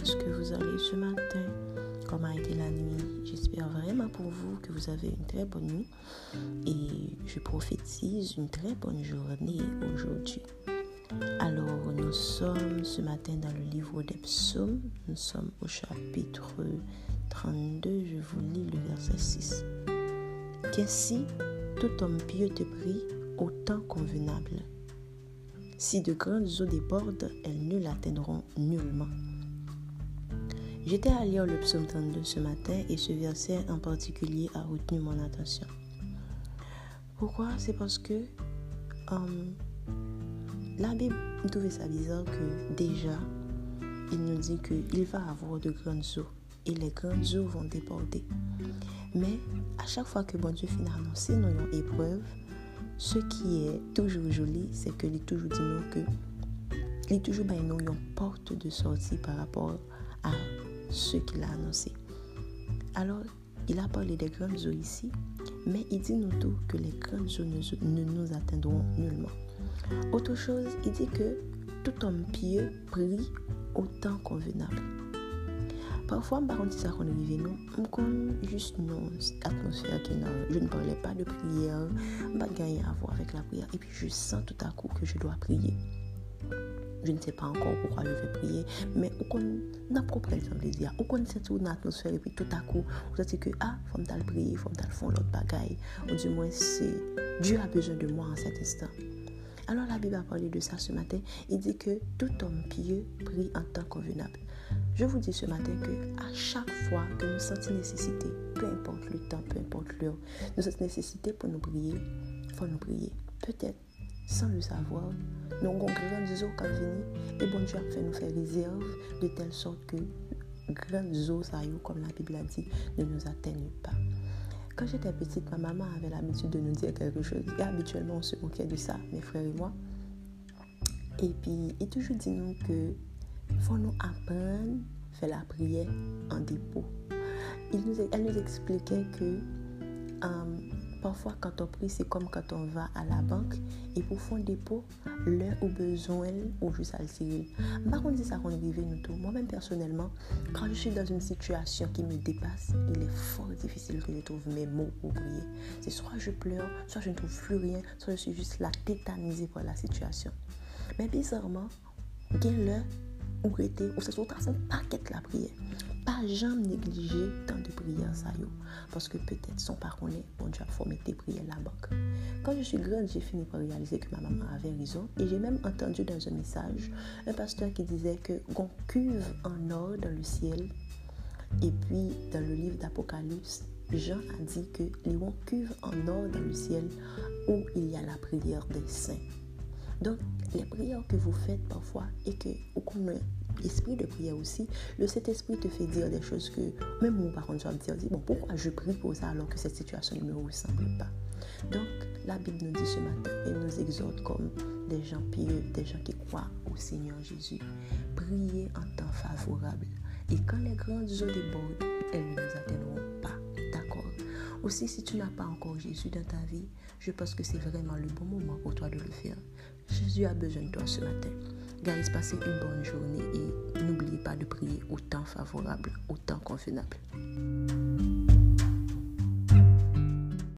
est-ce que vous allez ce matin? Comment a été la nuit? J'espère vraiment pour vous que vous avez une très bonne nuit et je prophétise une très bonne journée aujourd'hui. Alors, nous sommes ce matin dans le livre des psaumes. Nous sommes au chapitre 32. Je vous lis le verset 6. Qu'est-ce si tout homme pieux te prie au temps convenable? Si de grandes eaux débordent, elles ne l'atteindront nullement. J'étais à lire le psaume 32 ce matin et ce verset en particulier a retenu mon attention. Pourquoi? C'est parce que um, la Bible trouvait ça bizarre que déjà, il nous dit qu'il va avoir de grandes eaux et les grandes eaux vont déborder. Mais à chaque fois que bon Dieu finit annoncer nos épreuves, ce qui est toujours joli, c'est que il toujours dit nous que il est toujours ben, nous une porte de sortie par rapport à ce qu'il a annoncé. Alors, il a parlé des grandes eaux ici, mais il dit nous que les grandes eaux ne, nous atteindront nullement. Autre chose, il dit que tout homme pieux prie au temps convenable. Parfois, par contre, ça qu'on arrive, on juste une atmosphère qui je ne parlais pas de prière, pas à voir avec la prière. Et puis, je sens tout à coup que je dois prier. Je ne sais pas encore pourquoi je vais prier, mais on n'a pas compris le plaisir. On connaît cette atmosphère et puis tout à coup, on se que ah, faut me prier, faut me faire l'autre bagaille. Ou du moins, c'est Dieu a besoin de moi en cet instant. Alors la Bible a parlé de ça ce matin. Il dit que tout homme pieux prie en temps convenable. Je vous dis ce matin que à chaque fois que nous sentons nécessité, peu importe le temps, peu importe l'heure, nous sentons nécessité pour nous prier, faut nous prier. Peut-être sans le savoir, nous avons grandes eaux qui venir et bon Dieu a fait nous faire réserve de telle sorte que grandes eaux, comme la Bible a dit, ne nous atteignent pas. Quand j'étais petite, ma maman avait l'habitude de nous dire quelque chose. Et habituellement, on se moquait de ça, mes frères et moi. Et puis, il toujours dit nous que faut nous apprendre à faire la prière en dépôt. Il nous, elle nous expliquait que euh, parfois quand on prie, c'est comme quand on va à la banque et pour un dépôt, l'heure au besoin ou juste à le tirer. Par contre, ça qu'on nous tous. Moi-même personnellement, quand je suis dans une situation qui me dépasse, il est fort difficile que je trouve mes mots pour. C'est soit je pleure, soit je ne trouve plus rien, soit je suis juste là tétanisée par la situation. Mais bizarrement, il l'heure ou rete, ou se sou trasen paket la prière. Pas jamais négliger tant de prières ça yo. Parce que peut-être son parole, bon Dieu a formé tes prières la banque. Quand je suis grande, j'ai fini par réaliser que ma maman avait raison. Et j'ai même entendu dans un message un pasteur qui disait que cuve en or dans le ciel. Et puis, dans le livre d'Apocalypse, Jean a dit que les cuve en or dans le ciel où il y a la prière des saints. Donc, les prières que vous faites parfois et que, ou qu'on l'esprit de prière aussi, le Saint-Esprit te fait dire des choses que même mon parent doit me dire, bon, pourquoi je prie pour ça alors que cette situation ne me ressemble pas? Donc, la Bible nous dit ce matin, elle nous exhorte comme des gens pieux, des gens qui croient au Seigneur Jésus. Priez en temps favorable. Et quand les grandes eaux débordent, elles ne nous atteindront pas. Aussi, si tu n'as pas encore Jésus dans ta vie, je pense que c'est vraiment le bon moment pour toi de le faire. Jésus a besoin de toi ce matin. Guys, passez une bonne journée et n'oubliez pas de prier au temps favorable, au temps convenable.